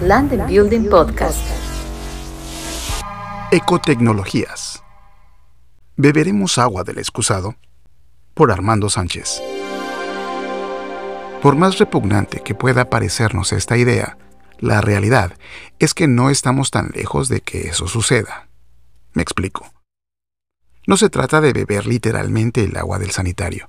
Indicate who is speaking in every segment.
Speaker 1: Land and Building Podcast.
Speaker 2: Ecotecnologías. ¿Beberemos agua del excusado? Por Armando Sánchez. Por más repugnante que pueda parecernos esta idea, la realidad es que no estamos tan lejos de que eso suceda. Me explico. No se trata de beber literalmente el agua del sanitario.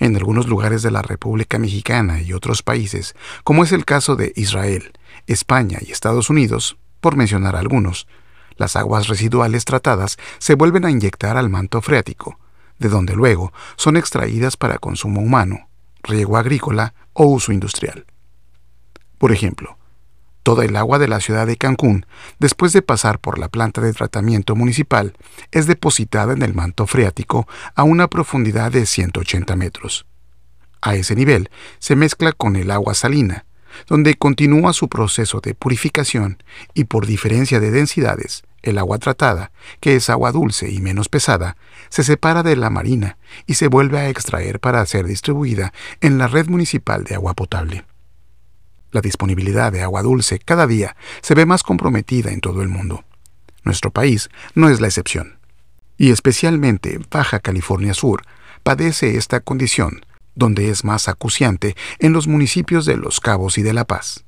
Speaker 2: En algunos lugares de la República Mexicana y otros países, como es el caso de Israel, España y Estados Unidos, por mencionar algunos, las aguas residuales tratadas se vuelven a inyectar al manto freático, de donde luego son extraídas para consumo humano, riego agrícola o uso industrial. Por ejemplo, toda el agua de la ciudad de Cancún, después de pasar por la planta de tratamiento municipal, es depositada en el manto freático a una profundidad de 180 metros. A ese nivel se mezcla con el agua salina, donde continúa su proceso de purificación y por diferencia de densidades, el agua tratada, que es agua dulce y menos pesada, se separa de la marina y se vuelve a extraer para ser distribuida en la red municipal de agua potable. La disponibilidad de agua dulce cada día se ve más comprometida en todo el mundo. Nuestro país no es la excepción. Y especialmente Baja California Sur padece esta condición, donde es más acuciante en los municipios de Los Cabos y de La Paz.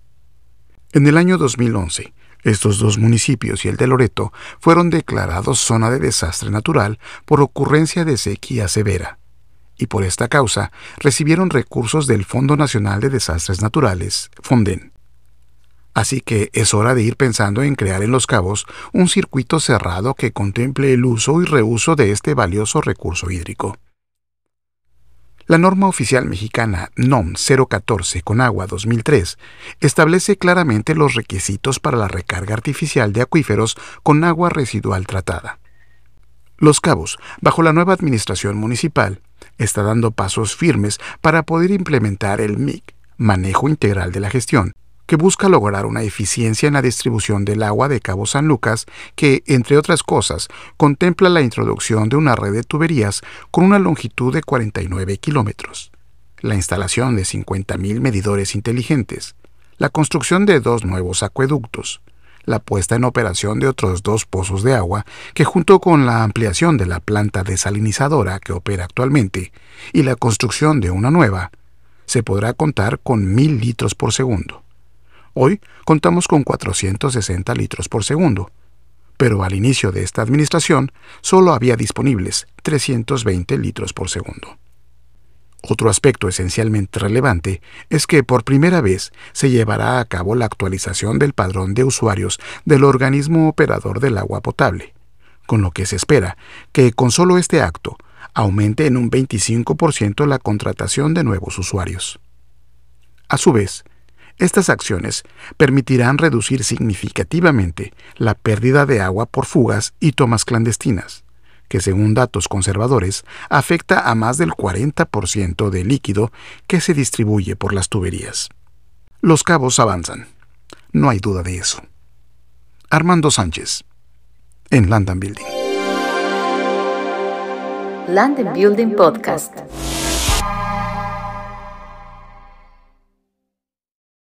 Speaker 2: En el año 2011, estos dos municipios y el de Loreto fueron declarados zona de desastre natural por ocurrencia de sequía severa, y por esta causa recibieron recursos del Fondo Nacional de Desastres Naturales, FONDEN. Así que es hora de ir pensando en crear en Los Cabos un circuito cerrado que contemple el uso y reuso de este valioso recurso hídrico. La norma oficial mexicana NOM 014 con agua 2003 establece claramente los requisitos para la recarga artificial de acuíferos con agua residual tratada. Los Cabos, bajo la nueva administración municipal, está dando pasos firmes para poder implementar el MIC, Manejo Integral de la Gestión, que busca lograr una eficiencia en la distribución del agua de Cabo San Lucas que, entre otras cosas, contempla la introducción de una red de tuberías con una longitud de 49 kilómetros, la instalación de 50.000 medidores inteligentes, la construcción de dos nuevos acueductos, la puesta en operación de otros dos pozos de agua que junto con la ampliación de la planta desalinizadora que opera actualmente y la construcción de una nueva, se podrá contar con mil litros por segundo. Hoy contamos con 460 litros por segundo, pero al inicio de esta administración solo había disponibles 320 litros por segundo. Otro aspecto esencialmente relevante es que por primera vez se llevará a cabo la actualización del padrón de usuarios del organismo operador del agua potable, con lo que se espera que con solo este acto aumente en un 25% la contratación de nuevos usuarios. A su vez, estas acciones permitirán reducir significativamente la pérdida de agua por fugas y tomas clandestinas, que según datos conservadores afecta a más del 40% del líquido que se distribuye por las tuberías. Los cabos avanzan. No hay duda de eso. Armando Sánchez, en London Building.
Speaker 1: Land and Building Podcast.